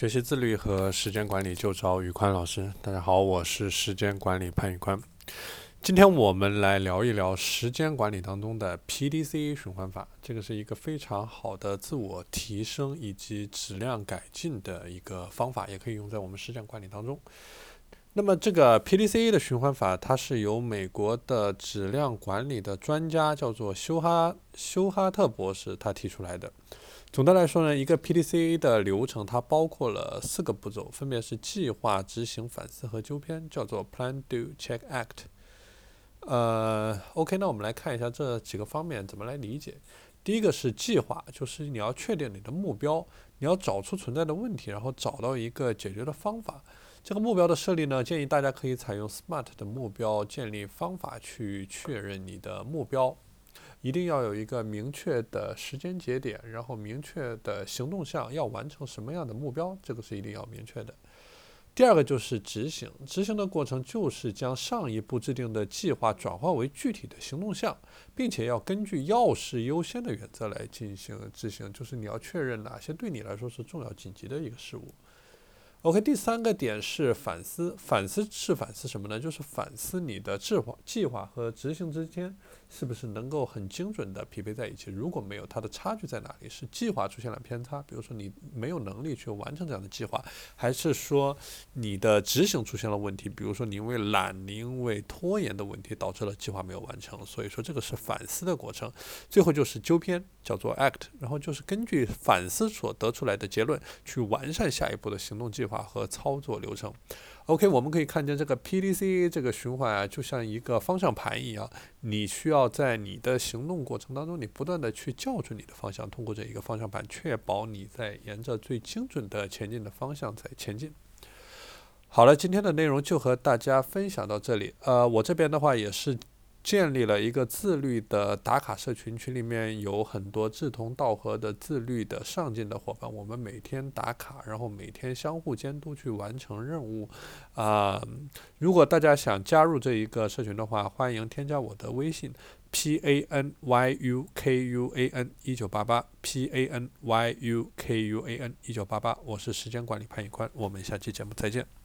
学习自律和时间管理就找宇宽老师。大家好，我是时间管理潘宇宽。今天我们来聊一聊时间管理当中的 PDCA 循环法。这个是一个非常好的自我提升以及质量改进的一个方法，也可以用在我们时间管理当中。那么这个 PDCA 的循环法，它是由美国的质量管理的专家叫做休哈休哈特博士他提出来的。总的来说呢，一个 PDCA 的流程它包括了四个步骤，分别是计划、执行、反思和纠偏，叫做 Plan、Do、Check、Act。呃，OK，那我们来看一下这几个方面怎么来理解。第一个是计划，就是你要确定你的目标，你要找出存在的问题，然后找到一个解决的方法。这个目标的设立呢，建议大家可以采用 SMART 的目标建立方法去确认你的目标。一定要有一个明确的时间节点，然后明确的行动项，要完成什么样的目标，这个是一定要明确的。第二个就是执行，执行的过程就是将上一步制定的计划转化为具体的行动项，并且要根据要事优先的原则来进行执行，就是你要确认哪些对你来说是重要紧急的一个事物。OK，第三个点是反思，反思是反思什么呢？就是反思你的计划、计划和执行之间是不是能够很精准的匹配在一起。如果没有，它的差距在哪里？是计划出现了偏差，比如说你没有能力去完成这样的计划，还是说你的执行出现了问题？比如说你因为懒、你因为拖延的问题导致了计划没有完成。所以说这个是反思的过程。最后就是纠偏，叫做 act，然后就是根据反思所得出来的结论去完善下一步的行动计划。和操作流程，OK，我们可以看见这个 PDC 这个循环啊，就像一个方向盘一样，你需要在你的行动过程当中，你不断的去校准你的方向，通过这一个方向盘，确保你在沿着最精准的前进的方向在前进。好了，今天的内容就和大家分享到这里。呃，我这边的话也是。建立了一个自律的打卡社群，群里面有很多志同道合的自律的上进的伙伴。我们每天打卡，然后每天相互监督去完成任务。啊，如果大家想加入这一个社群的话，欢迎添加我的微信 p a n y u k u a n 一九八八 p a n y u k u a n 一九八八。我是时间管理潘宇宽，我们下期节目再见。